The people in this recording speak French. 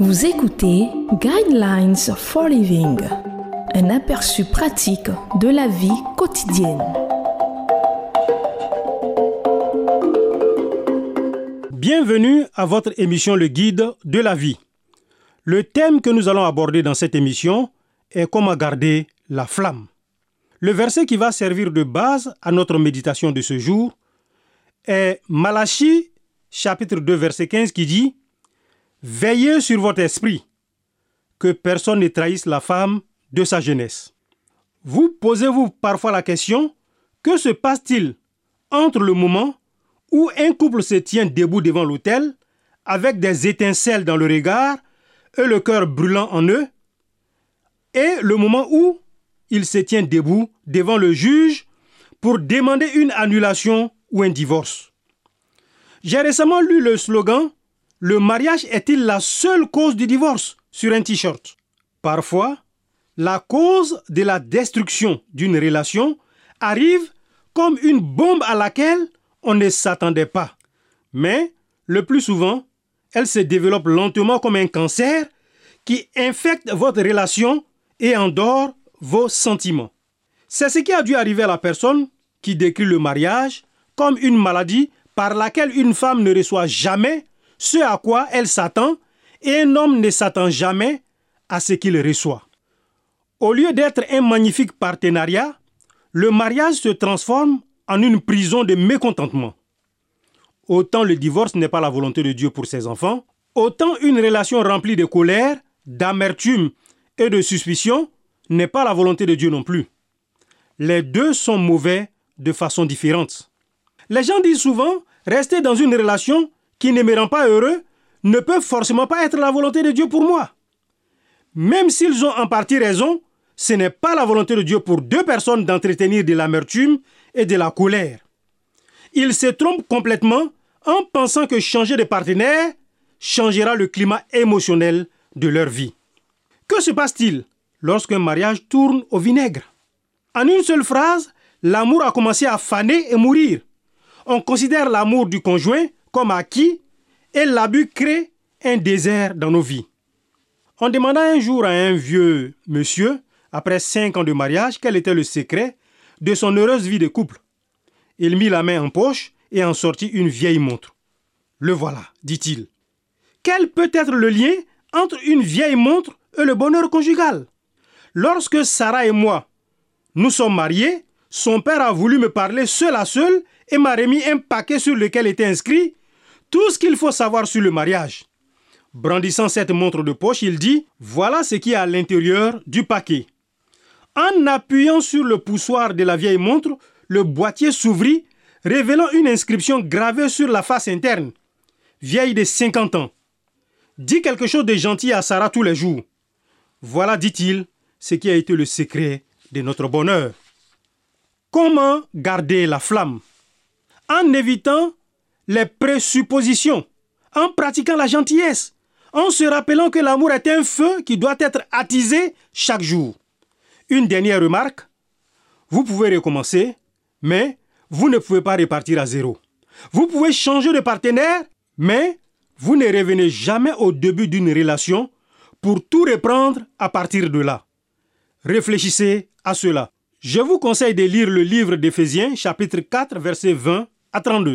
Vous écoutez Guidelines for Living, un aperçu pratique de la vie quotidienne. Bienvenue à votre émission Le Guide de la vie. Le thème que nous allons aborder dans cette émission est comment garder la flamme. Le verset qui va servir de base à notre méditation de ce jour est Malachie chapitre 2 verset 15 qui dit Veillez sur votre esprit, que personne ne trahisse la femme de sa jeunesse. Vous posez-vous parfois la question, que se passe-t-il entre le moment où un couple se tient debout devant l'autel, avec des étincelles dans le regard et le cœur brûlant en eux, et le moment où il se tient debout devant le juge pour demander une annulation ou un divorce? J'ai récemment lu le slogan Le mariage est-il la seule cause du divorce sur un t-shirt? Parfois, la cause de la destruction d'une relation arrive comme une bombe à laquelle on ne s'attendait pas. Mais le plus souvent, elle se développe lentement comme un cancer qui infecte votre relation et endort vos sentiments. C'est ce qui a dû arriver à la personne qui décrit le mariage comme une maladie par laquelle une femme ne reçoit jamais ce à quoi elle s'attend et un homme ne s'attend jamais à ce qu'il reçoit. Au lieu d'être un magnifique partenariat, le mariage se transforme en une prison de mécontentement. Autant le divorce n'est pas la volonté de Dieu pour ses enfants, autant une relation remplie de colère, d'amertume et de suspicion n'est pas la volonté de Dieu non plus. Les deux sont mauvais de façon différente. Les gens disent souvent, rester dans une relation qui ne me rend pas heureux ne peut forcément pas être la volonté de Dieu pour moi. Même s'ils ont en partie raison, ce n'est pas la volonté de Dieu pour deux personnes d'entretenir de l'amertume et de la colère. Ils se trompent complètement en pensant que changer de partenaire changera le climat émotionnel de leur vie. Que se passe-t-il lorsqu'un mariage tourne au vinaigre? En une seule phrase, l'amour a commencé à faner et mourir on considère l'amour du conjoint comme acquis et l'abus crée un désert dans nos vies. On demanda un jour à un vieux monsieur, après cinq ans de mariage, quel était le secret de son heureuse vie de couple. Il mit la main en poche et en sortit une vieille montre. Le voilà, dit-il. Quel peut être le lien entre une vieille montre et le bonheur conjugal? Lorsque Sarah et moi, nous sommes mariés, son père a voulu me parler seul à seul et m'a remis un paquet sur lequel était inscrit tout ce qu'il faut savoir sur le mariage. Brandissant cette montre de poche, il dit Voilà ce qui est à l'intérieur du paquet. En appuyant sur le poussoir de la vieille montre, le boîtier s'ouvrit, révélant une inscription gravée sur la face interne. Vieille de 50 ans. Dis quelque chose de gentil à Sarah tous les jours. Voilà, dit-il, ce qui a été le secret de notre bonheur. Comment garder la flamme? En évitant les présuppositions, en pratiquant la gentillesse, en se rappelant que l'amour est un feu qui doit être attisé chaque jour. Une dernière remarque, vous pouvez recommencer, mais vous ne pouvez pas repartir à zéro. Vous pouvez changer de partenaire, mais vous ne revenez jamais au début d'une relation pour tout reprendre à partir de là. Réfléchissez à cela. Je vous conseille de lire le livre d'Éphésiens chapitre 4 verset 20 à 32.